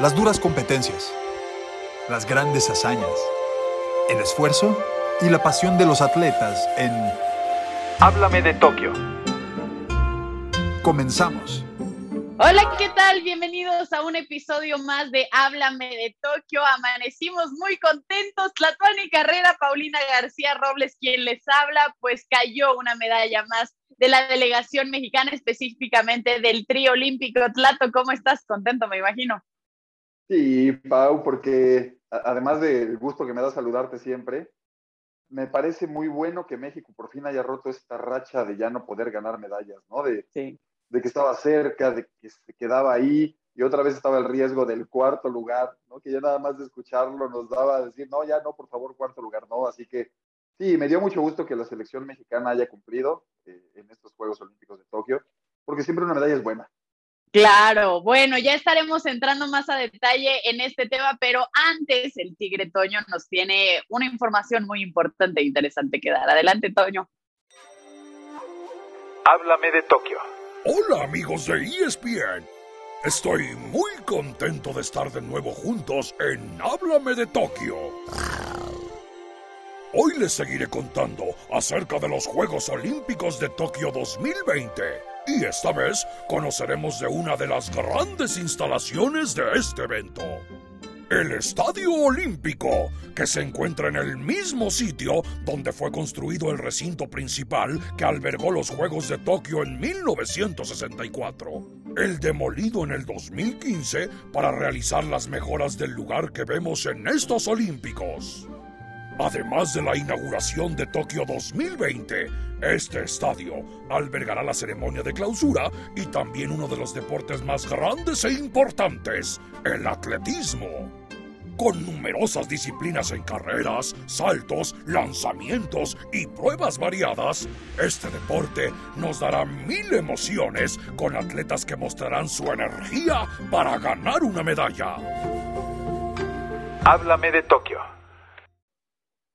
Las duras competencias, las grandes hazañas, el esfuerzo y la pasión de los atletas en Háblame de Tokio. Comenzamos. Hola, ¿qué tal? Bienvenidos a un episodio más de Háblame de Tokio. Amanecimos muy contentos. Tlatuani Carrera, Paulina García Robles, quien les habla, pues cayó una medalla más de la delegación mexicana, específicamente del trío olímpico. Tlato, ¿cómo estás? Contento, me imagino. Sí, Pau, porque además del gusto que me da saludarte siempre, me parece muy bueno que México por fin haya roto esta racha de ya no poder ganar medallas, ¿no? De, Sí. de que estaba cerca, de que se quedaba ahí y otra vez estaba el riesgo del cuarto lugar, ¿no? Que ya nada más de escucharlo nos daba a decir, no, ya no, por favor, cuarto lugar, no. Así que sí, me dio mucho gusto que la selección mexicana haya cumplido eh, en estos Juegos Olímpicos de Tokio, porque siempre una medalla es buena. Claro, bueno, ya estaremos entrando más a detalle en este tema, pero antes el Tigre Toño nos tiene una información muy importante e interesante que dar. Adelante, Toño. Háblame de Tokio. Hola amigos de ESPN. Estoy muy contento de estar de nuevo juntos en Háblame de Tokio. Hoy les seguiré contando acerca de los Juegos Olímpicos de Tokio 2020 y esta vez conoceremos de una de las grandes instalaciones de este evento. El Estadio Olímpico, que se encuentra en el mismo sitio donde fue construido el recinto principal que albergó los Juegos de Tokio en 1964. El demolido en el 2015 para realizar las mejoras del lugar que vemos en estos Olímpicos. Además de la inauguración de Tokio 2020, este estadio albergará la ceremonia de clausura y también uno de los deportes más grandes e importantes, el atletismo. Con numerosas disciplinas en carreras, saltos, lanzamientos y pruebas variadas, este deporte nos dará mil emociones con atletas que mostrarán su energía para ganar una medalla. Háblame de Tokio.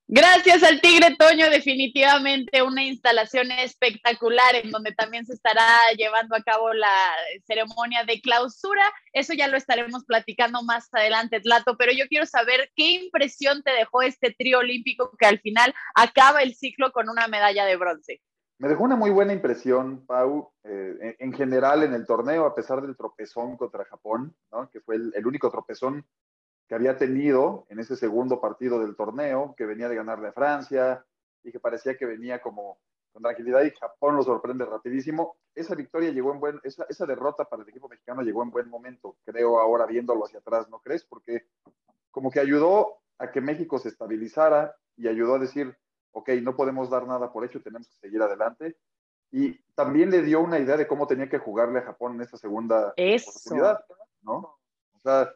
Gracias al Tigre Toño, definitivamente una instalación espectacular en donde también se estará llevando a cabo la ceremonia de clausura. Eso ya lo estaremos platicando más adelante, Tlato, pero yo quiero saber qué impresión te dejó este trío olímpico que al final acaba el ciclo con una medalla de bronce. Me dejó una muy buena impresión, Pau, eh, en, en general en el torneo, a pesar del tropezón contra Japón, ¿no? que fue el único tropezón que había tenido en ese segundo partido del torneo, que venía de ganarle a Francia y que parecía que venía como con tranquilidad y Japón lo sorprende rapidísimo. Esa victoria llegó en buen, esa, esa derrota para el equipo mexicano llegó en buen momento, creo ahora viéndolo hacia atrás, ¿no crees? Porque como que ayudó a que México se estabilizara y ayudó a decir, ok, no podemos dar nada por hecho, tenemos que seguir adelante. Y también le dio una idea de cómo tenía que jugarle a Japón en esta segunda Eso. oportunidad, ¿no? O sea,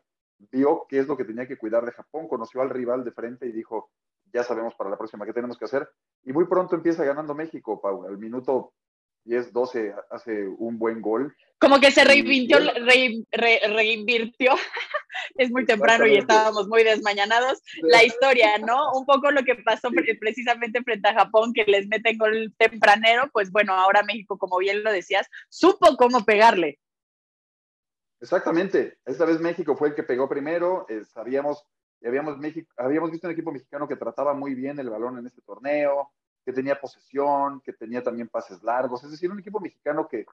vio qué es lo que tenía que cuidar de Japón, conoció al rival de frente y dijo, ya sabemos para la próxima qué tenemos que hacer. Y muy pronto empieza ganando México, Pau. Al minuto 10, 12 hace un buen gol. Como que se reinvirtió, re, re, reinvirtió. es muy temprano y estábamos muy desmañanados. La historia, ¿no? Un poco lo que pasó precisamente frente a Japón, que les meten gol tempranero, pues bueno, ahora México, como bien lo decías, supo cómo pegarle. Exactamente. Esta vez México fue el que pegó primero. Eh, sabíamos, habíamos, visto un equipo mexicano que trataba muy bien el balón en este torneo, que tenía posesión, que tenía también pases largos. Es decir, un equipo mexicano que,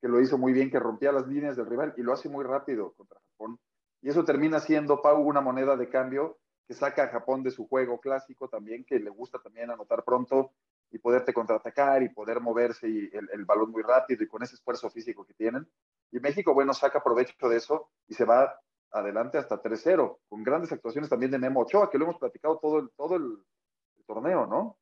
que lo hizo muy bien, que rompía las líneas del rival y lo hace muy rápido contra Japón. Y eso termina siendo, Pau, una moneda de cambio que saca a Japón de su juego clásico también, que le gusta también anotar pronto y poderte contraatacar y poder moverse y el, balón muy rápido y con ese esfuerzo físico que tienen. Y México, bueno, saca provecho de eso y se va adelante hasta 3-0, con grandes actuaciones también de Memo Ochoa, que lo hemos platicado todo el, todo el, torneo, ¿no?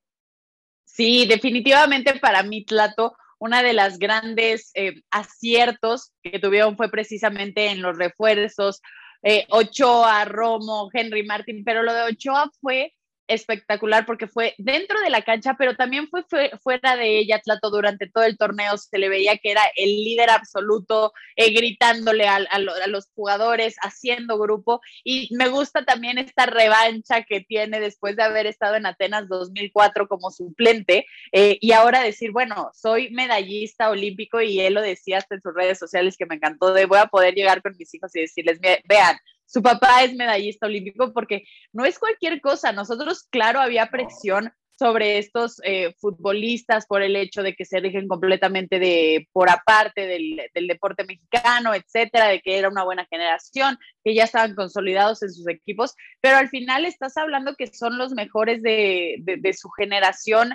Sí, definitivamente para mí, Tlato, una de las grandes eh, aciertos que tuvieron fue precisamente en los refuerzos, eh, Ochoa, Romo, Henry Martin, pero lo de Ochoa fue espectacular porque fue dentro de la cancha, pero también fue, fue fuera de ella, Tlato, durante todo el torneo se le veía que era el líder absoluto, eh, gritándole a, los jugadores, haciendo grupo, y me gusta también esta revancha que tiene después de haber estado en Atenas 2004 como suplente, eh, y ahora decir, bueno, soy medallista olímpico, y él lo decía hasta en sus redes sociales que me encantó, de voy a poder llegar con mis hijos y decirles, vean, su papá es medallista olímpico porque no es cualquier cosa. Nosotros, claro, había presión sobre estos eh, futbolistas por el hecho de que se rigen completamente de por aparte del, deporte mexicano, etcétera, de que era una buena generación, que ya estaban consolidados en sus equipos, pero al final estás hablando que son los mejores de, de su generación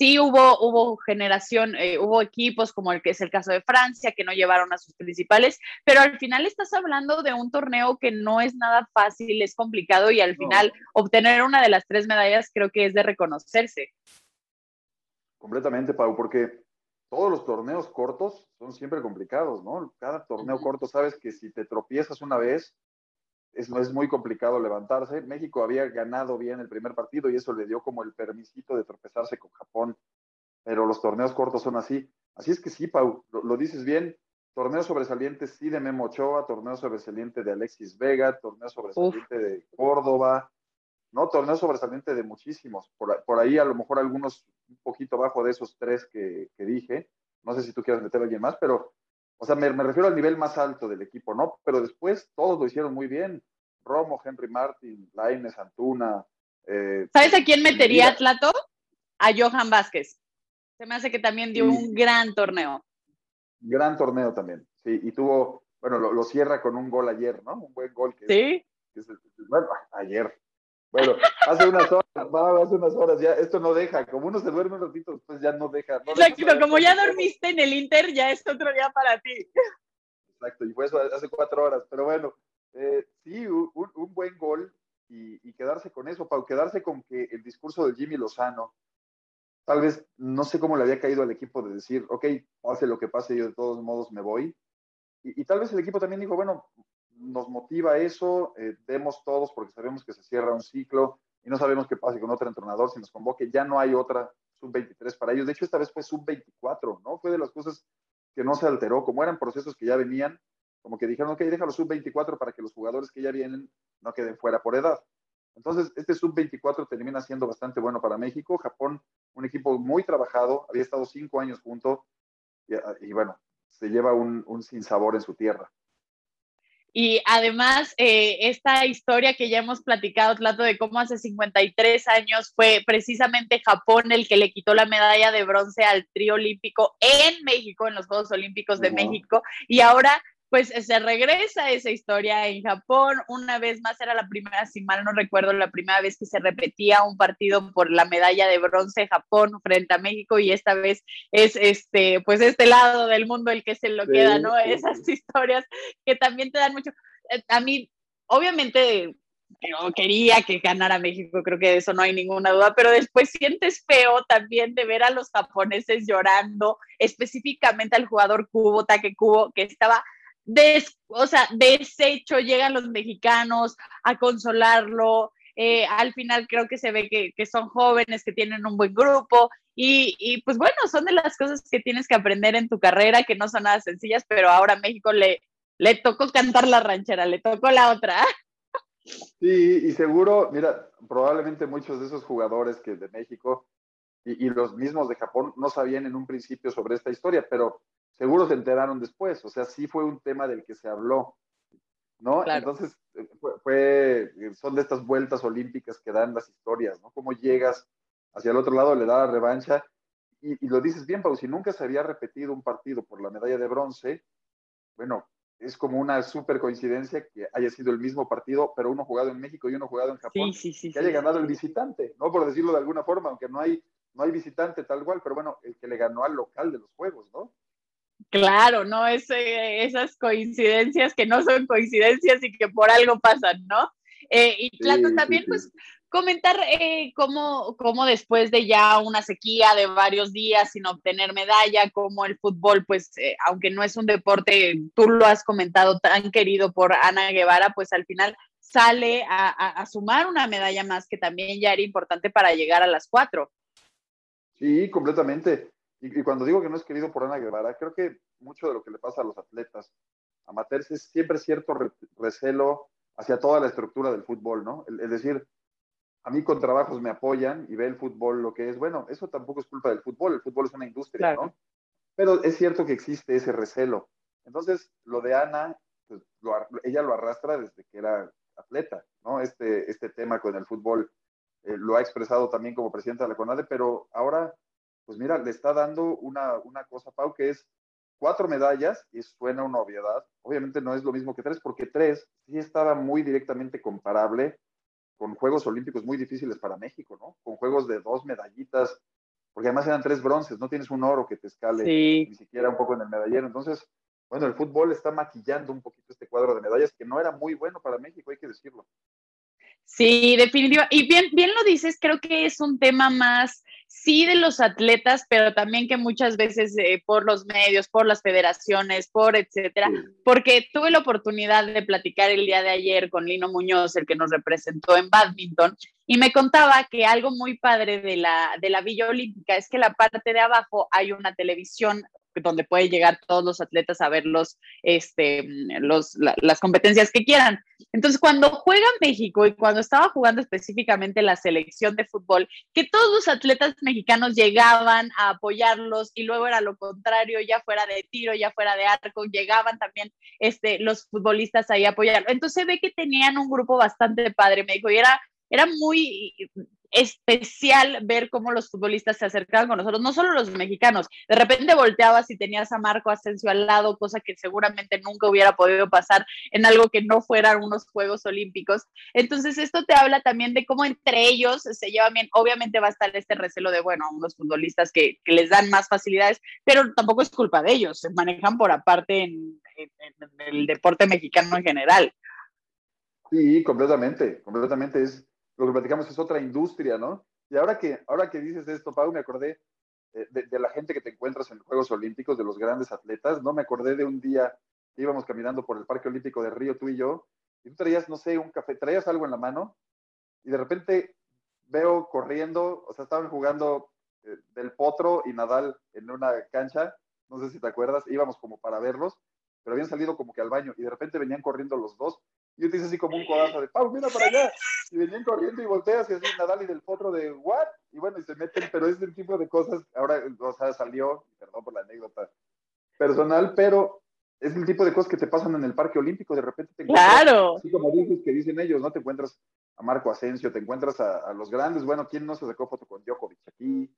Sí hubo, hubo generación, eh, hubo equipos como el que es el caso de Francia, que no llevaron a sus principales, pero al final estás hablando de un torneo que no es nada fácil, es complicado y al final obtener una de las tres medallas creo que es de reconocerse. Completamente, Pau, porque todos los torneos cortos son siempre complicados, ¿no? Cada torneo corto sabes que si te tropiezas una vez, es, es muy complicado levantarse. México había ganado bien el primer partido y eso le dio como el permisito de tropezarse con Japón, pero los torneos cortos son así. Así es que sí, Pau, lo, dices bien. Torneo sobresaliente sí de Memo Ochoa, torneo sobresaliente de Alexis Vega, torneo sobresaliente de Córdoba, ¿no? Torneo sobresaliente de muchísimos. Por, por, ahí a lo mejor algunos un poquito abajo de esos tres que, que dije. No sé si tú quieres meter a alguien más, pero o sea, me, refiero al nivel más alto del equipo, ¿no? Pero después todos lo hicieron muy bien. Romo, Henry Martin, Laines, Antuna. Eh, ¿Sabes a quién metería Atlato? A Johan Vázquez. Se me hace que también dio un gran torneo. Gran torneo también, sí. Y tuvo, bueno, lo, cierra con un gol ayer, ¿no? Un buen gol que Sí. bueno, ayer. Bueno, hace unas horas, hace unas horas ya, esto no deja, como uno se duerme un ratito, después ya no deja. Exacto, como ya dormiste en el Inter, ya es otro día para ti. Exacto, y fue eso hace cuatro horas, pero bueno, eh, sí, un, buen gol y, quedarse con eso, para quedarse con que el discurso de Jimmy Lozano, tal vez no sé cómo le había caído al equipo de decir, ok, hace lo que pase, yo de todos modos me voy. Y, y tal vez el equipo también dijo, bueno, nos motiva eso, eh, demos todos porque sabemos que se cierra un ciclo y no sabemos qué pasa con otro entrenador si nos convoque, ya no hay otra sub-23 para ellos. De hecho, esta vez fue sub-24, ¿no? Fue de las cosas que no se alteró, como eran procesos que ya venían, como que dijeron, ok, déjalo sub-24 para que los jugadores que ya vienen no queden fuera por edad. Entonces, este sub-24 termina siendo bastante bueno para México. Japón, un equipo muy trabajado, había estado cinco años junto y, bueno, se lleva un, un sinsabor en su tierra. Y además, eh, esta historia que ya hemos platicado, Tlato, de cómo hace 53 años fue precisamente Japón el que le quitó la medalla de bronce al trío olímpico en México, en los Juegos Olímpicos de México. Y ahora pues se regresa esa historia en Japón. Una vez más era la primera, si mal no recuerdo, la primera vez que se repetía un partido por la medalla de bronce Japón frente a México y esta vez es este, pues este lado del mundo el que se lo queda, ¿no? Esas historias que también te dan mucho. Eh, a mí, obviamente, yo quería que ganara México, creo que de eso no hay ninguna duda, pero después sientes feo también de ver a los japoneses llorando, específicamente al jugador Kubo, Take Kubo, que estaba o sea, deshecho, llegan los mexicanos a consolarlo. Eh, al final creo que se ve que, son jóvenes, que tienen un buen grupo y, pues bueno, son de las cosas que tienes que aprender en tu carrera, que no son nada sencillas, pero ahora a México le, le tocó cantar la ranchera, le tocó la otra. Sí, y seguro, mira, probablemente muchos de esos jugadores que de México y, y los mismos de Japón no sabían en un principio sobre esta historia, pero seguro se enteraron después, o sea, sí fue un tema del que se habló, ¿no? Entonces, eh, fue, son de estas vueltas olímpicas que dan las historias, ¿no? Cómo llegas hacia el otro lado, le da la revancha, y, lo dices bien, Pau, si nunca se había repetido un partido por la medalla de bronce, bueno, es como una súper coincidencia que haya sido el mismo partido, pero uno jugado en México y uno jugado en Japón, que haya ganado el visitante, ¿no? Por decirlo de alguna forma, aunque no hay, no hay visitante tal cual, pero bueno, el que le ganó al local de los juegos, ¿no? Claro, ¿no? Es, esas coincidencias que no son coincidencias y que por algo pasan, ¿no? Eh, y Plato, también, pues, comentar eh, cómo, cómo, después de ya una sequía de varios días sin obtener medalla, como el fútbol, pues, eh, aunque no es un deporte, tú lo has comentado, tan querido por Ana Guevara, pues al final sale a, a sumar una medalla más que también ya era importante para llegar a las cuatro. Sí, completamente. Y, cuando digo que no es querido por Ana Guevara, creo que mucho de lo que le pasa a los atletas amateurs es siempre cierto recelo hacia toda la estructura del fútbol, ¿no? Es decir, a mí con trabajos me apoyan y ve el fútbol lo que es. Bueno, eso tampoco es culpa del fútbol, el fútbol es una industria, ¿no? Pero es cierto que existe ese recelo. Entonces, lo de Ana, pues, ella lo arrastra desde que era atleta, ¿no? Este, este tema con el fútbol eh, lo ha expresado también como presidenta de la CONADE, pero ahora, pues mira, le está dando una, una cosa, Pau, que es cuatro medallas, y suena una obviedad, obviamente no es lo mismo que tres, porque tres sí estaba muy directamente comparable con Juegos Olímpicos muy difíciles para México, ¿no? Con Juegos de dos medallitas, porque además eran tres bronces, no tienes un oro que te escale ni siquiera un poco en el medallero. Entonces, bueno, el fútbol está maquillando un poquito este cuadro de medallas que no era muy bueno para México, hay que decirlo. Sí, definitivamente. Y bien, bien lo dices, creo que es un tema más, sí, de los atletas, pero también que muchas veces eh, por los medios, por las federaciones, por etcétera, porque tuve la oportunidad de platicar el día de ayer con Lino Muñoz, el que nos representó en badminton, y me contaba que algo muy padre de la, de la Villa Olímpica es que la parte de abajo hay una televisión donde puede llegar todos los atletas a ver los, este, los, las competencias que quieran. Entonces, cuando juega México y cuando estaba jugando específicamente la selección de fútbol, que todos los atletas mexicanos llegaban a apoyarlos y luego era lo contrario, ya fuera de tiro, ya fuera de arco, llegaban también este, los futbolistas ahí a apoyarlo. Entonces, ve que tenían un grupo bastante padre, me dijo, y era, era muy especial ver cómo los futbolistas se acercaban con nosotros, no solo los mexicanos, de repente volteabas y tenías a Marco Asensio al lado, cosa que seguramente nunca hubiera podido pasar en algo que no fueran unos Juegos Olímpicos. Entonces, esto te habla también de cómo entre ellos se llevan bien. Obviamente va a estar este recelo de, bueno, unos futbolistas que, les dan más facilidades, pero tampoco es culpa de ellos, se manejan por aparte en, en el deporte mexicano en general. Sí, completamente, completamente es lo que platicamos es otra industria, ¿no? Y ahora que, ahora que dices esto, Pau, me acordé eh, de, la gente que te encuentras en los Juegos Olímpicos, de los grandes atletas, ¿no? Me acordé de un día, íbamos caminando por el Parque Olímpico de Río, tú y yo, y tú traías, no sé, un café, traías algo en la mano, y de repente veo corriendo, o sea, estaban jugando eh, del Potro y Nadal en una cancha, no sé si te acuerdas, íbamos como para verlos, pero habían salido como que al baño, y de repente venían corriendo los dos, y yo te hice así como un codazo de, Pau, mira para allá, y venían corriendo y volteas y así Nadal y del potro de what y bueno y se meten pero es el tipo de cosas ahora o sea salió perdón por la anécdota personal pero es el tipo de cosas que te pasan en el parque olímpico de repente te encuentras claro. así como dices que dicen ellos no te encuentras a Marco Asensio te encuentras a, los grandes bueno quién no se sacó foto con Djokovic aquí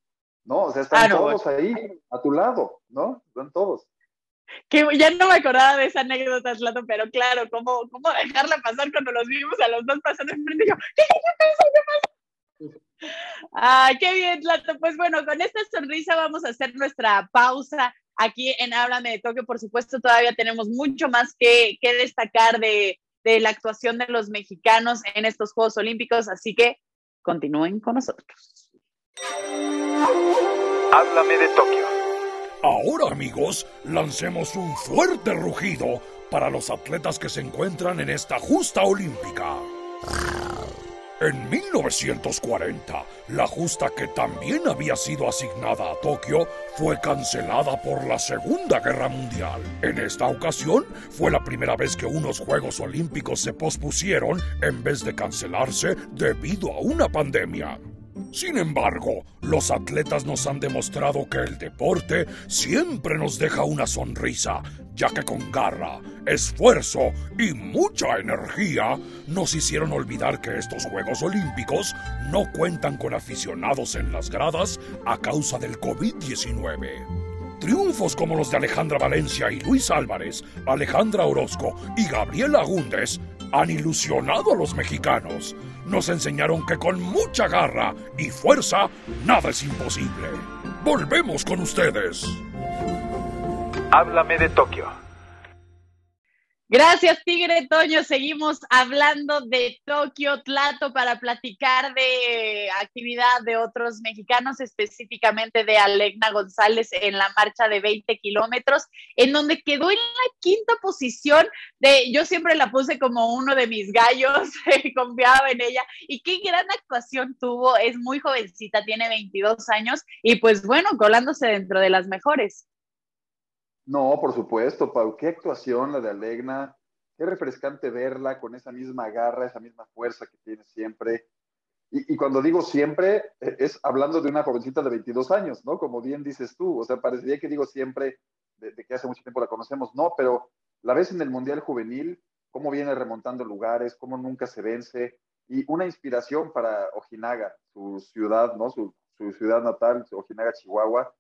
no o sea están ah, todos ahí a tu lado no están todos que ya no me acordaba de esa anécdota, Slato, pero claro, ¿cómo, cómo dejarla pasar cuando los vimos a los dos pasando enfrente? Y yo, ¿qué, pasa? ¿Qué pasa? Ay, qué bien, Slato. Pues bueno, con esta sonrisa vamos a hacer nuestra pausa aquí en Háblame de Tokio. Por supuesto, todavía tenemos mucho más que, que destacar de, de la actuación de los mexicanos en estos Juegos Olímpicos, así que continúen con nosotros. Háblame de Tokio. Ahora amigos, lancemos un fuerte rugido para los atletas que se encuentran en esta justa olímpica. En 1940, la justa que también había sido asignada a Tokio fue cancelada por la Segunda Guerra Mundial. En esta ocasión, fue la primera vez que unos Juegos Olímpicos se pospusieron en vez de cancelarse debido a una pandemia. Sin embargo, los atletas nos han demostrado que el deporte siempre nos deja una sonrisa, ya que con garra, esfuerzo y mucha energía nos hicieron olvidar que estos Juegos Olímpicos no cuentan con aficionados en las gradas a causa del COVID-19. Triunfos como los de Alejandra Valencia y Luis Álvarez, Alejandra Orozco y Gabriela Agúndez han ilusionado a los mexicanos nos enseñaron que con mucha garra y fuerza nada es imposible. Volvemos con ustedes. Háblame de Tokio. Gracias, Tigre Toño. Seguimos hablando de Tokio Tlato para platicar de actividad de otros mexicanos, específicamente de Alegna González en la marcha de 20 kilómetros, en donde quedó en la quinta posición. De, yo siempre la puse como uno de mis gallos, confiaba en ella. Y qué gran actuación tuvo. Es muy jovencita, tiene 22 años y pues bueno, colándose dentro de las mejores. No, por supuesto, Pau. Qué actuación la de Alegna. Qué refrescante verla con esa misma garra, esa misma fuerza que tiene siempre. Y, cuando digo siempre, e, es hablando de una jovencita de 22 años, ¿no? Como bien dices tú. O sea, parecería que digo siempre de, que hace mucho tiempo la conocemos. No, pero la ves en el Mundial Juvenil, cómo viene remontando lugares, cómo nunca se vence, y una inspiración para Ojinaga, su ciudad, ¿no? Su, su ciudad natal, Ojinaga, Chihuahua.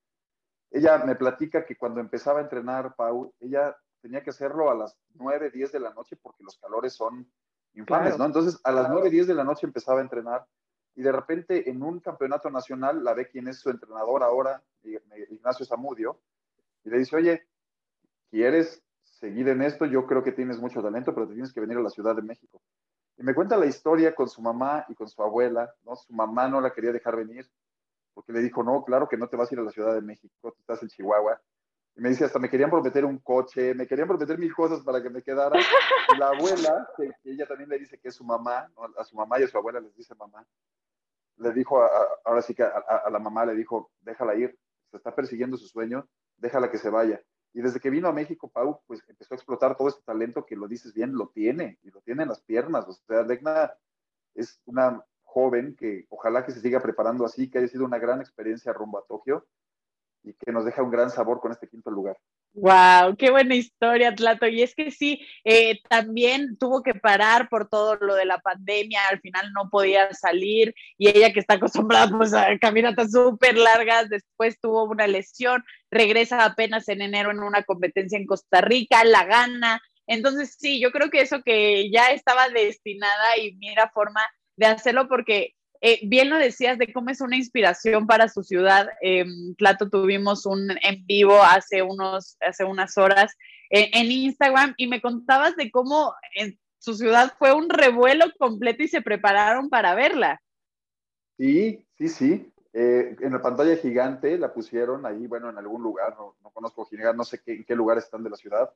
Ella me platica que cuando empezaba a entrenar, Pau, ella tenía que hacerlo a las 9, 10 de la noche porque los calores son infames, ¿no? Entonces, a las 9, 10 de la noche empezaba a entrenar y de repente en un campeonato nacional la ve quien es su entrenador ahora, Ignacio Zamudio, y le dice, oye, ¿quieres seguir en esto? Yo creo que tienes mucho talento, pero te tienes que venir a la Ciudad de México. Y me cuenta la historia con su mamá y con su abuela, ¿no? Su mamá no la quería dejar venir porque le dijo, no, claro que no te vas a ir a la Ciudad de México, tú estás en Chihuahua. Y me dice, hasta me querían prometer un coche, me querían prometer mil cosas para que me quedara. La abuela, que, ella también le dice que es su mamá, a su mamá y a su abuela les dice mamá, le dijo, ahora sí que a, la mamá le dijo, déjala ir, se está persiguiendo su sueño, déjala que se vaya. Y desde que vino a México, Pau, pues empezó a explotar todo este talento que lo dices bien, lo tiene, y lo tiene en las piernas. O sea, Legna es una joven que ojalá que se siga preparando así, que haya sido una gran experiencia rumbo a Tokio y que nos deja un gran sabor con este quinto lugar. Wow, qué buena historia, Tlato. Y es que sí, eh, también tuvo que parar por todo lo de la pandemia, al final no podía salir y ella que está acostumbrada pues, a caminatas súper largas, después tuvo una lesión, regresa apenas en enero en una competencia en Costa Rica, la gana. Entonces sí, yo creo que eso que ya estaba destinada y mira forma de hacerlo porque eh, bien lo decías de cómo es una inspiración para su ciudad. Eh, Plato tuvimos un en vivo hace, unos, hace unas horas eh, en Instagram y me contabas de cómo en su ciudad fue un revuelo completo y se prepararon para verla. Sí, sí, sí. Eh, en la pantalla gigante la pusieron ahí, bueno, en algún lugar, no, no conozco no sé qué, en qué lugar están de la ciudad,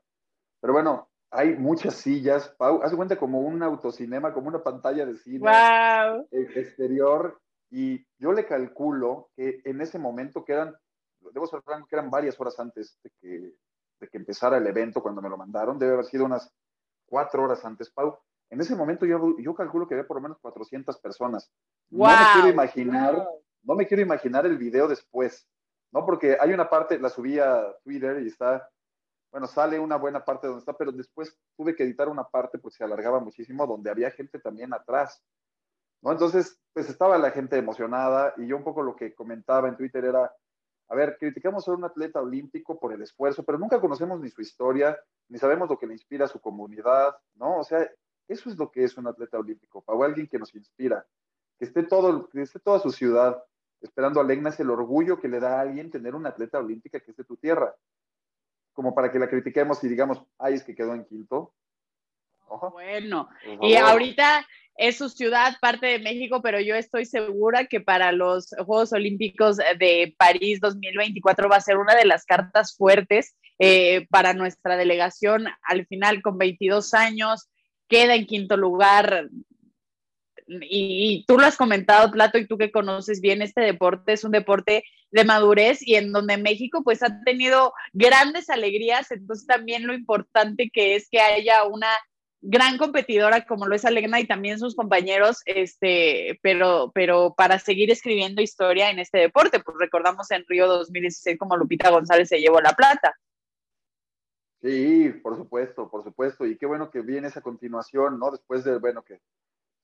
pero bueno, hay muchas sillas, Pau, haz cuenta como un autocinema, como una pantalla de cine wow. exterior, y yo le calculo que en ese momento que eran, debo ser franco, que eran varias horas antes de que, de que empezara el evento, cuando me lo mandaron, debe haber sido unas cuatro horas antes, Pau. En ese momento yo, yo calculo que había por lo menos 400 personas. Wow. No me quiero imaginar, no me quiero imaginar el video después, ¿no? Porque hay una parte, la subí a Twitter y está bueno, sale una buena parte donde está, pero después tuve que editar una parte porque se alargaba muchísimo, donde había gente también atrás. ¿no? Entonces, pues estaba la gente emocionada y yo un poco lo que comentaba en Twitter era, a ver, criticamos a un atleta olímpico por el esfuerzo, pero nunca conocemos ni su historia, ni sabemos lo que le inspira a su comunidad, ¿no? O sea, eso es lo que es un atleta olímpico, o alguien que nos inspira, que esté, todo, que esté toda su ciudad esperando a Legna, es el orgullo que le da a alguien tener una atleta olímpica que es de tu tierra como para que la critiquemos y digamos, ay, es que quedó en quinto. Bueno, y ahorita es su ciudad, parte de México, pero yo estoy segura que para los Juegos Olímpicos de París 2024 va a ser una de las cartas fuertes eh, para nuestra delegación. Al final, con 22 años, queda en quinto lugar y, tú lo has comentado, Plato, y tú que conoces bien este deporte, es un deporte de madurez y en donde México pues ha tenido grandes alegrías, entonces también lo importante que es que haya una gran competidora como lo es Alegna y también sus compañeros, este, pero, pero para seguir escribiendo historia en este deporte, pues recordamos en Río 2016 como Lupita González se llevó la plata. Sí, por supuesto, por supuesto, y qué bueno que viene esa continuación, ¿no? Después de, bueno, que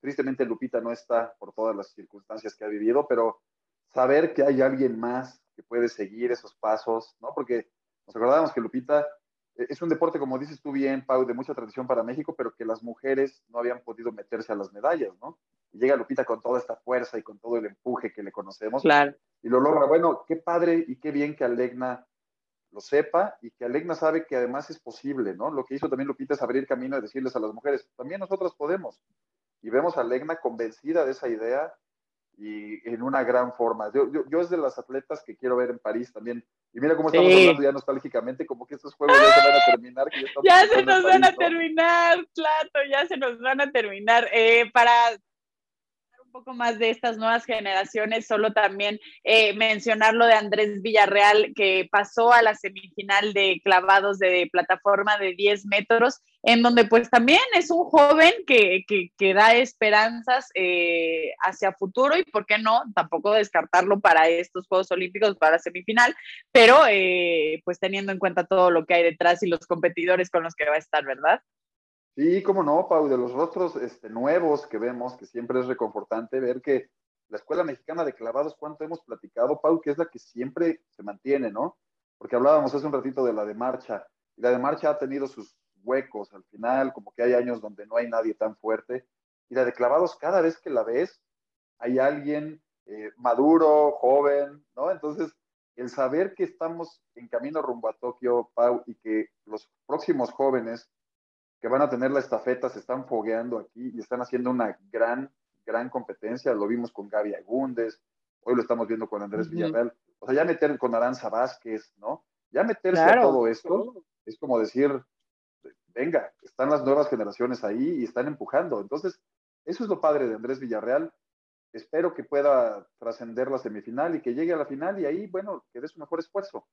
Tristemente Lupita no está por todas las circunstancias que ha vivido, pero saber que hay alguien más que puede seguir esos pasos, ¿no? Porque nos acordábamos que Lupita eh, es un deporte, como dices tú bien, Pau, de mucha tradición para México, pero que las mujeres no habían podido meterse a las medallas, ¿no? Y llega Lupita con toda esta fuerza y con todo el empuje que le conocemos. Claro. Y lo logra. Bueno, qué padre y qué bien que Alegna lo sepa y que Alegna sabe que además es posible, ¿no? Lo que hizo también Lupita es abrir camino y decirles a las mujeres, también nosotras podemos y vemos a Legna convencida de esa idea y en una gran forma. Yo, yo, es de las atletas que quiero ver en París también. Y mira cómo estamos hablando ya nostálgicamente, como que estos juegos ya se van a terminar. ya, se nos van a terminar, Plato, ya se nos van a terminar. Eh, para poco más de estas nuevas generaciones, solo también eh, mencionar lo de Andrés Villarreal, que pasó a la semifinal de clavados de plataforma de 10 metros, en donde pues también es un joven que, que, da esperanzas eh, hacia futuro y, ¿por qué no? Tampoco descartarlo para estos Juegos Olímpicos, para semifinal, pero eh, pues teniendo en cuenta todo lo que hay detrás y los competidores con los que va a estar, ¿verdad? Sí, cómo no, Pau, de los rostros este, nuevos que vemos, que siempre es reconfortante ver que la Escuela Mexicana de Clavados, cuánto hemos platicado, Pau, que es la que siempre se mantiene, ¿no? Porque hablábamos hace un ratito de la de marcha, y la de marcha ha tenido sus huecos al final, como que hay años donde no hay nadie tan fuerte, y la de clavados, cada vez que la ves, hay alguien eh, maduro, joven, ¿no? Entonces, el saber que estamos en camino rumbo a Tokio, Pau, y que los próximos jóvenes que van a tener la estafeta, se están fogueando aquí y están haciendo una gran, gran competencia. Lo vimos con Gaby Agúndez, hoy lo estamos viendo con Andrés Villarreal. O sea, ya meter con Aranza Vázquez, ¿no? Ya meterse a todo esto es como decir, venga, están las nuevas generaciones ahí y están empujando. Entonces, eso es lo padre de Andrés Villarreal. Espero que pueda trascender la semifinal y que llegue a la final y ahí, bueno, que dé su mejor esfuerzo.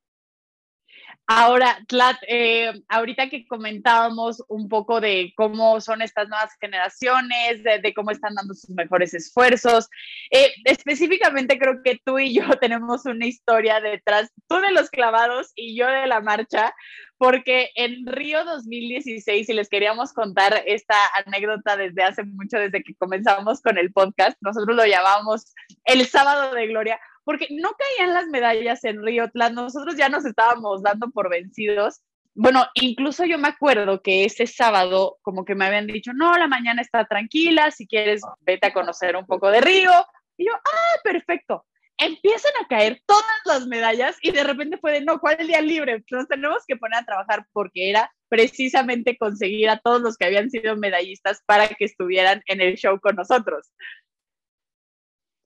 Ahora, Tlat, eh, ahorita que comentábamos un poco de cómo son estas nuevas generaciones, de, cómo están dando sus mejores esfuerzos, eh, específicamente creo que tú y yo tenemos una historia detrás, tú de los clavados y yo de la marcha, porque en Río 2016, y les queríamos contar esta anécdota desde hace mucho, desde que comenzamos con el podcast, nosotros lo llamamos el sábado de gloria, porque no caían las medallas en Río nosotros ya nos estábamos dando por vencidos. Bueno, incluso yo me acuerdo que ese sábado como que me habían dicho, no, la mañana está tranquila, si quieres vete a conocer un poco de Río. Y yo, ah, perfecto. Empiezan a caer todas las medallas y de repente fue de, no, ¿cuál es el día libre? Nos tenemos que poner a trabajar porque era precisamente conseguir a todos los que habían sido medallistas para que estuvieran en el show con nosotros.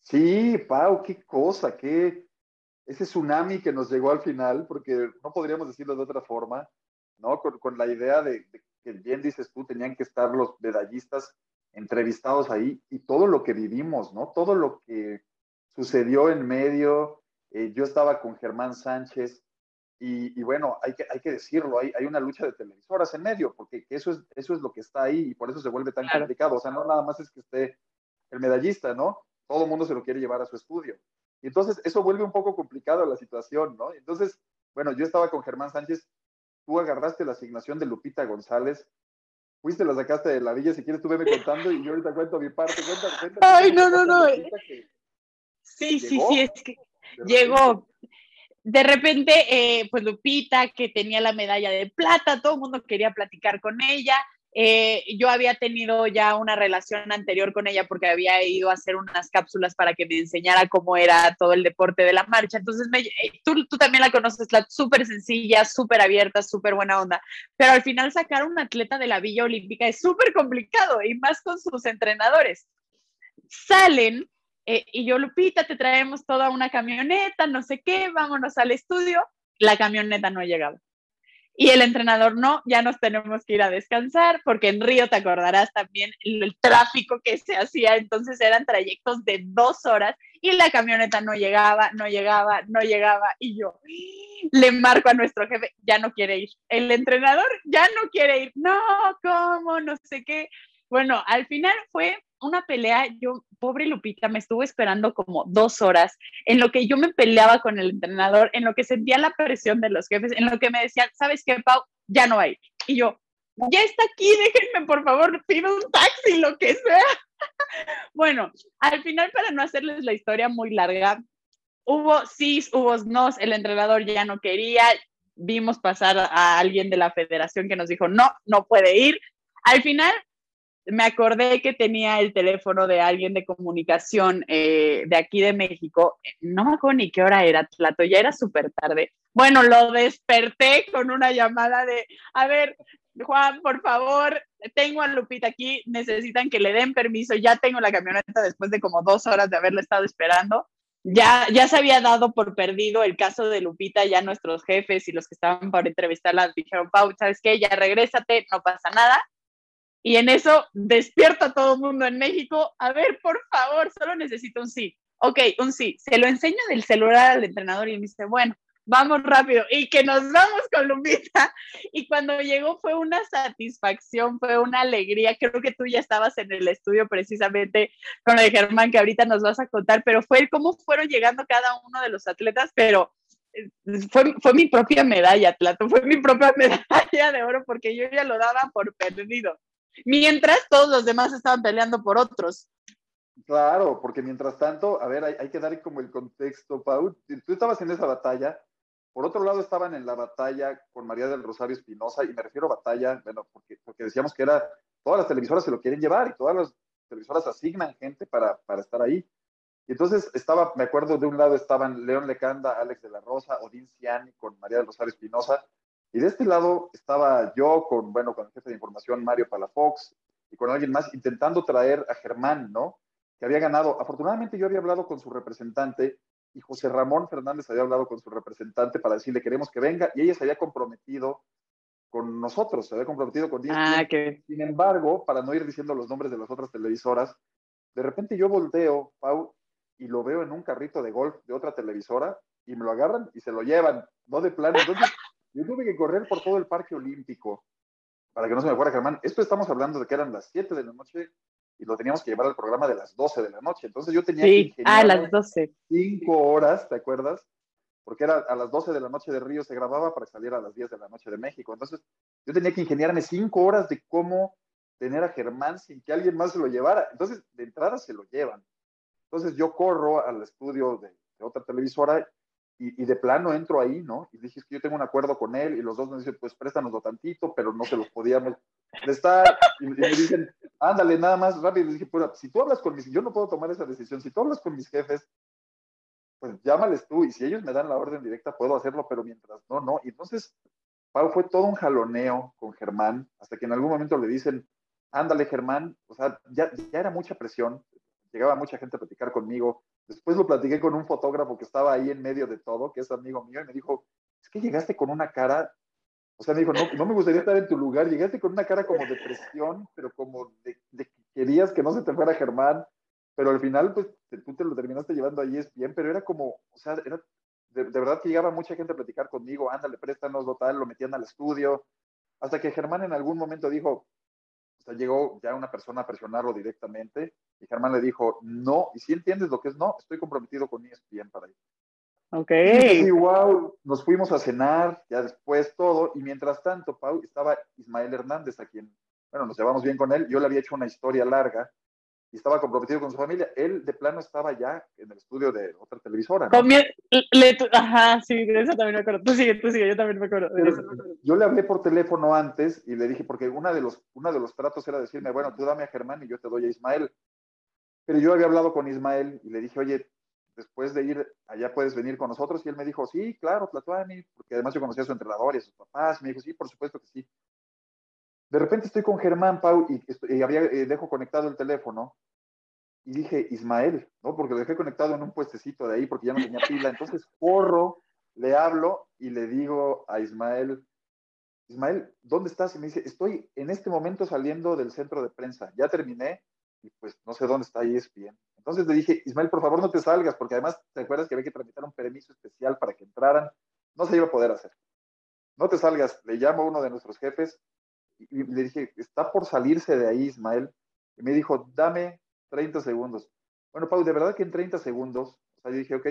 Sí, Pau, qué cosa, qué ese tsunami que nos llegó al final, porque no podríamos decirlo de otra forma, ¿no? Con, la idea de, que bien dices tú, tenían que estar los medallistas entrevistados ahí y todo lo que vivimos, ¿no? Todo lo que sucedió en medio. Eh, yo estaba con Germán Sánchez y, bueno, hay que, hay que decirlo, hay, hay, una lucha de televisoras en medio, porque eso es, eso es lo que está ahí y por eso se vuelve tan complicado. O sea, no nada más es que esté el medallista, ¿no? Todo el mundo se lo quiere llevar a su estudio. Y entonces eso vuelve un poco complicado la situación, ¿no? Entonces, bueno, yo estaba con Germán Sánchez, tú agarraste la asignación de Lupita González, fuiste, la sacaste de la villa, si quieres tú veme contando y yo ahorita cuento mi parte. Ay, no, no, no. Sí, sí, sí, es que llegó. De repente, eh, pues Lupita, que tenía la medalla de plata, todo el mundo quería platicar con ella. Eh, yo había tenido ya una relación anterior con ella porque había ido a hacer unas cápsulas para que me enseñara cómo era todo el deporte de la marcha. Entonces, eh, tú, tú, también la conoces, la súper sencilla, súper abierta, súper buena onda. Pero al final sacar un atleta de la Villa Olímpica es súper complicado y más con sus entrenadores. Salen eh, y yo, Lupita, te traemos toda una camioneta, no sé qué, vámonos al estudio. La camioneta no llegaba. Y el entrenador, no, ya nos tenemos que ir a descansar, porque en Río te acordarás también el, tráfico que se hacía, entonces eran trayectos de dos horas y la camioneta no llegaba, no llegaba, no llegaba. Y yo le marco a nuestro jefe, ya no quiere ir. El entrenador ya no quiere ir. No, ¿cómo? No sé qué. Bueno, al final fue una pelea, yo, pobre Lupita, me estuvo esperando como dos horas, en lo que yo me peleaba con el entrenador, en lo que sentía la presión de los jefes, en lo que me decían, ¿sabes qué, Pau? Ya no hay. Y yo, ya está aquí, déjenme por favor, pido un taxi, lo que sea. bueno, al final, para no hacerles la historia muy larga, hubo sí, hubo no, el entrenador ya no quería, vimos pasar a alguien de la federación que nos dijo, no, no puede ir. Al final me acordé que tenía el teléfono de alguien de comunicación eh, de aquí de México. No me acuerdo ni qué hora era, Tlato, ya era súper tarde. Bueno, lo desperté con una llamada de, a ver, Juan, por favor, tengo a Lupita aquí, necesitan que le den permiso, ya tengo la camioneta después de como dos horas de haberla estado esperando. Ya, ya se había dado por perdido el caso de Lupita, ya nuestros jefes y los que estaban por entrevistarla dijeron, Pau, ¿sabes qué? Ya regrésate, no pasa nada Y en eso despierta a todo el mundo en México. A ver, por favor, solo necesito un sí. Ok, un sí. Se lo enseño del celular al entrenador y me dice, bueno, vamos rápido y que nos vamos con Lupita. Y cuando llegó fue una satisfacción, fue una alegría. Creo que tú ya estabas en el estudio precisamente con de Germán, que ahorita nos vas a contar, pero fue cómo fueron llegando cada uno de los atletas, pero eh, fue, fue mi propia medalla, Tlato, fue mi propia medalla de oro porque yo ya lo daba por perdido. Mientras todos los demás estaban peleando por otros. Claro, porque mientras tanto, a ver, hay, hay que dar como el contexto, Pau. Tú estabas en esa batalla, por otro lado, estaban en la batalla con María del Rosario Espinosa, y me refiero a batalla, bueno, porque, porque decíamos que era, todas las televisoras se lo quieren llevar y todas las televisoras asignan gente para, para estar ahí. Y entonces estaba, me acuerdo, de un lado estaban León Lecanda, Alex de la Rosa, Odín Ciani con María del Rosario Espinosa, y de este lado estaba yo con, bueno, con el jefe de información Mario Palafox y con alguien más intentando traer a Germán, ¿no? Que había ganado. Afortunadamente yo había hablado con su representante y José Ramón Fernández había hablado con su representante para decirle queremos que venga y ella se había comprometido con nosotros, se había comprometido con Disney. Ah, Sin embargo, para no ir diciendo los nombres de las otras televisoras, de repente yo volteo, Pau, y lo veo en un carrito de golf de otra televisora y me lo agarran y se lo llevan, no de plano. Entonces, yo tuve que correr por todo el parque olímpico para que no se me fuera Germán. Esto estamos hablando de que eran las 7 de la noche y lo teníamos que llevar al programa de las 12 de la noche. Entonces yo tenía sí, que a las 12. Cinco horas, ¿te acuerdas? Porque era a las 12 de la noche de Río se grababa para que saliera a las 10 de la noche de México. Entonces yo tenía que ingeniarme cinco horas de cómo tener a Germán sin que alguien más se lo llevara. Entonces, de entrada se lo llevan. Entonces yo corro al estudio de, de otra televisora y, y, de plano entro ahí, ¿no? Y dije, es que yo tengo un acuerdo con él y los dos me dicen, pues préstanoslo tantito, pero no se los podíamos prestar. Y, y me dicen, ándale, nada más rápido. Y dije, pues si tú hablas con mis, yo no puedo tomar esa decisión, si tú hablas con mis jefes, pues llámales tú y si ellos me dan la orden directa puedo hacerlo, pero mientras no, no. Y entonces, Pau, fue todo un jaloneo con Germán, hasta que en algún momento le dicen, ándale Germán, o sea, ya, ya era mucha presión, llegaba mucha gente a platicar conmigo, Después lo platiqué con un fotógrafo que estaba ahí en medio de todo, que es amigo mío, y me dijo, es que llegaste con una cara, o sea, me dijo, no, no me gustaría estar en tu lugar, llegaste con una cara como de presión, pero como de, que querías que no se te fuera Germán, pero al final, pues, tú te lo terminaste llevando ahí es bien, pero era como, o sea, de, verdad que llegaba mucha gente a platicar conmigo, ándale, préstanos, lo tal, lo metían al estudio, hasta que Germán en algún momento dijo, o sea, llegó ya una persona a presionarlo directamente y Germán le dijo, no, y si entiendes lo que es no, estoy comprometido con ESPN para ir. Ok. Y wow, nos fuimos a cenar, ya después todo, y mientras tanto, Pau, estaba Ismael Hernández, a quien, bueno, nos llevamos bien con él, yo le había hecho una historia larga y estaba comprometido con su familia. Él de plano estaba ya en el estudio de otra televisora. ¿no? Le, ajá, sí, de eso también me acuerdo. Tú sigue, tú sigue, yo también me acuerdo. Yo le hablé por teléfono antes y le dije, porque uno de, los, uno de los tratos era decirme, bueno, tú dame a Germán y yo te doy a Ismael. Pero yo había hablado con Ismael y le dije, oye, después de ir allá puedes venir con nosotros. Y él me dijo, sí, claro, Tlatuani, porque además yo conocía a su entrenador y a sus papás. Y me dijo, sí, por supuesto que sí. De repente estoy con Germán, Pau, y, y había, eh, dejo conectado el teléfono y dije, Ismael, ¿no? Porque lo dejé conectado en un puestecito de ahí porque ya no tenía pila. Entonces corro, le hablo y le digo a Ismael, Ismael, ¿dónde estás? Y me dice, estoy en este momento saliendo del centro de prensa, ya terminé y pues no sé dónde está ESPN. Entonces le dije, Ismael, por favor no te salgas, porque además te acuerdas que había que tramitar un permiso especial para que entraran. No se iba a poder hacer. No te salgas, le llamo a uno de nuestros jefes y, y le dije, está por salirse de ahí, Ismael. Y me dijo, dame 30 segundos. Bueno, Pau, de verdad que en 30 segundos, o sea, yo dije, ok,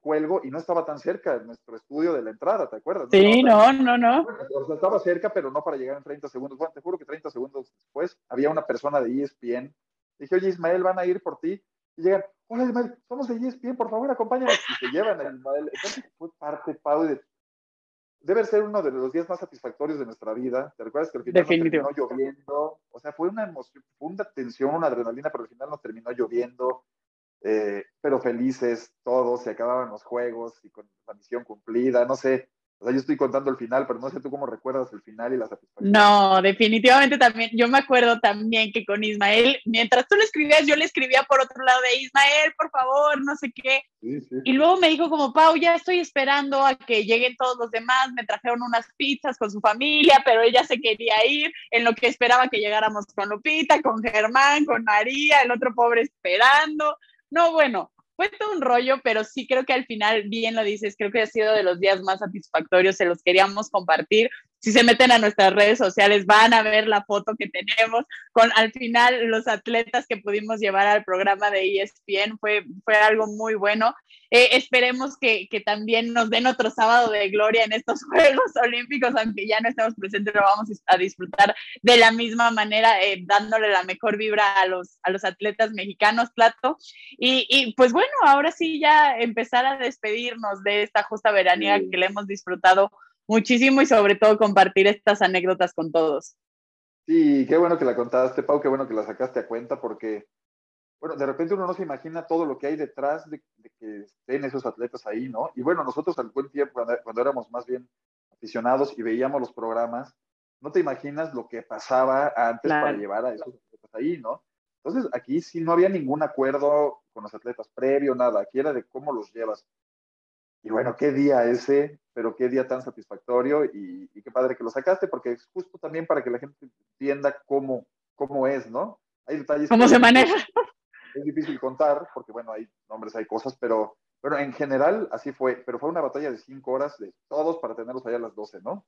cuelgo y no estaba tan cerca de nuestro estudio de la entrada, ¿te acuerdas? Sí, no, no, no. O sea, estaba cerca, pero no para llegar en 30 segundos. Bueno, te juro que 30 segundos después había una persona de ESPN. Dije, oye, Ismael, van a ir por ti. Y llegan, hola Ismael, somos de ESPN, por favor, acompáñanos. Y se llevan a Ismael. Entonces fue parte, Pau, de debe ser uno de los días más satisfactorios de nuestra vida. ¿Te recuerdas que al final nos terminó lloviendo? O sea, fue una emoción, fue una tensión, una adrenalina, pero al final nos terminó lloviendo. Eh, pero felices todos, se acababan los juegos y con la misión cumplida, no sé. O sea, yo estoy contando el final, pero no sé tú cómo recuerdas el final y la satisfacción. No, definitivamente también. Yo me acuerdo también que con Ismael, mientras tú le escribías, yo le escribía por otro lado de Ismael, por favor, no sé qué. Y luego me dijo como, Pau, ya estoy esperando a que lleguen todos los demás. Me trajeron unas pizzas con su familia, pero ella se quería ir en lo que esperaba que llegáramos con Lupita, con Germán, con María, el otro pobre esperando. No, bueno, fue todo un rollo, pero sí creo que al final, bien lo dices, creo que ha sido de los días más satisfactorios, se los queríamos compartir. Si se meten a nuestras redes sociales, van a ver la foto que tenemos con al final los atletas que pudimos llevar al programa de ESPN. Fue, fue algo muy bueno. Eh, esperemos que, que, también nos den otro sábado de gloria en estos Juegos Olímpicos, aunque ya no estemos presentes, lo vamos a disfrutar de la misma manera, eh, dándole la mejor vibra a los, a los atletas mexicanos, Plato. Y, y pues bueno, ahora sí ya empezar a despedirnos de esta justa veranía que le hemos disfrutado muchísimo y sobre todo compartir estas anécdotas con todos. Sí, qué bueno que la contaste, Pau, qué bueno que la sacaste a cuenta porque, bueno, de repente uno no se imagina todo lo que hay detrás de, que estén esos atletas ahí, ¿no? Y bueno, nosotros al buen tiempo, cuando, éramos más bien aficionados y veíamos los programas, no te imaginas lo que pasaba antes para llevar a esos atletas ahí, ¿no? Entonces, aquí sí no había ningún acuerdo con los atletas previo, nada, aquí era de cómo los llevas. Y bueno, qué día ese, pero qué día tan satisfactorio y, qué padre que lo sacaste, porque es justo también para que la gente entienda cómo, cómo es, ¿no? Hay detalles. ¿Cómo se maneja? Es difícil contar, porque bueno, hay nombres, hay cosas, pero bueno, en general así fue, pero fue una batalla de cinco horas de todos para tenerlos allá a las doce, ¿no?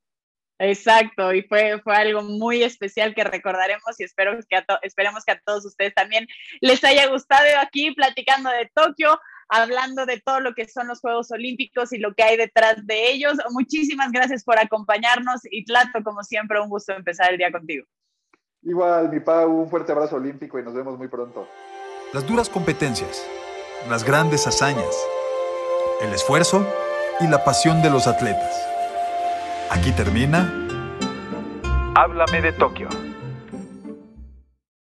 Exacto, y fue, fue algo muy especial que recordaremos y espero que esperemos que a todos ustedes también les haya gustado aquí platicando de Tokio hablando de todo lo que son los Juegos Olímpicos y lo que hay detrás de ellos. Muchísimas gracias por acompañarnos y Tlato, como siempre, un gusto empezar el día contigo. Igual, mi Pau, un fuerte abrazo olímpico y nos vemos muy pronto. Las duras competencias, las grandes hazañas, el esfuerzo y la pasión de los atletas. Aquí termina. Háblame de Tokio.